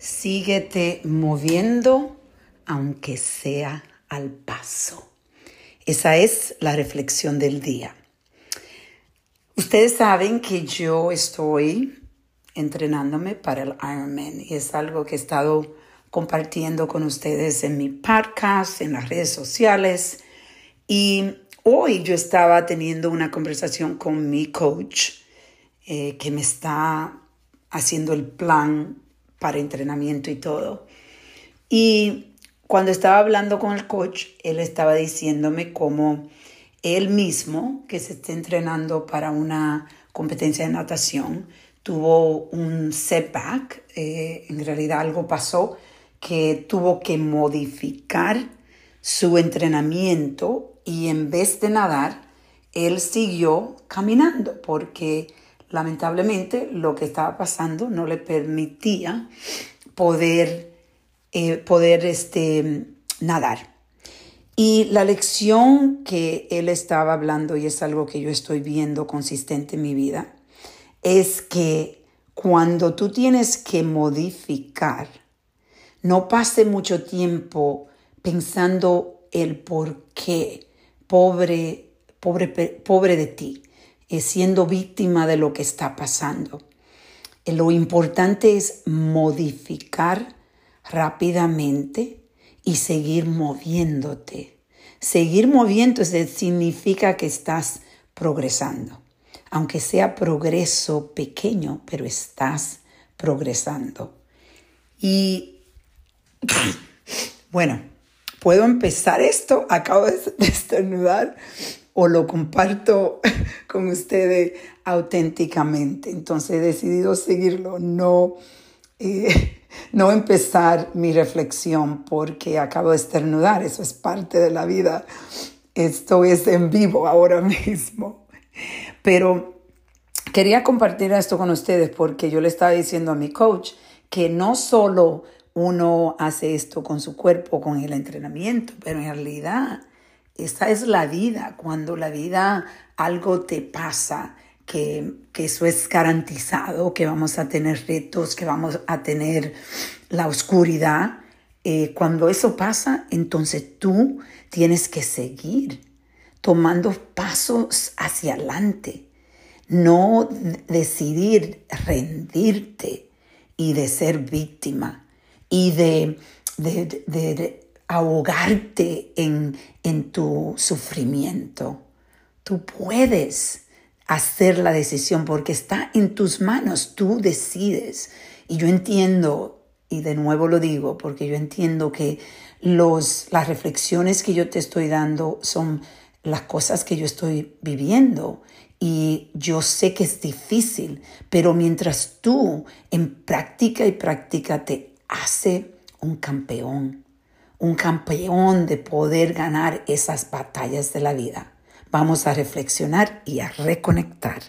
Síguete moviendo aunque sea al paso. Esa es la reflexión del día. Ustedes saben que yo estoy entrenándome para el Ironman y es algo que he estado compartiendo con ustedes en mi podcast, en las redes sociales. Y hoy yo estaba teniendo una conversación con mi coach eh, que me está haciendo el plan para entrenamiento y todo. Y cuando estaba hablando con el coach, él estaba diciéndome cómo él mismo, que se está entrenando para una competencia de natación, tuvo un setback, eh, en realidad algo pasó que tuvo que modificar su entrenamiento y en vez de nadar, él siguió caminando porque lamentablemente lo que estaba pasando no le permitía poder, eh, poder este, nadar. Y la lección que él estaba hablando, y es algo que yo estoy viendo consistente en mi vida, es que cuando tú tienes que modificar, no pase mucho tiempo pensando el por qué, pobre, pobre, pobre de ti siendo víctima de lo que está pasando. Eh, lo importante es modificar rápidamente y seguir moviéndote. Seguir moviéndose significa que estás progresando. Aunque sea progreso pequeño, pero estás progresando. Y bueno, puedo empezar esto. Acabo de estornudar o lo comparto con ustedes auténticamente. Entonces he decidido seguirlo, no, eh, no empezar mi reflexión porque acabo de esternudar, eso es parte de la vida. Esto es en vivo ahora mismo. Pero quería compartir esto con ustedes porque yo le estaba diciendo a mi coach que no solo uno hace esto con su cuerpo, con el entrenamiento, pero en realidad esta es la vida, cuando la vida algo te pasa, que, eso es garantizado, que vamos a tener retos, que vamos a tener la oscuridad. Eh, cuando eso pasa, entonces tú tienes que seguir tomando pasos hacia adelante, no decidir rendirte y de ser víctima y de, de ahogarte en, en tu sufrimiento. Tú puedes hacer la decisión porque está en tus manos, tú decides. Y yo entiendo, y de nuevo lo digo, porque yo entiendo que los, las reflexiones que yo te estoy dando son las cosas que yo estoy viviendo. Y yo sé que es difícil, pero mientras tú en práctica y práctica te hace un campeón, un campeón de poder ganar esas batallas de la vida. Vamos a reflexionar y a reconectar.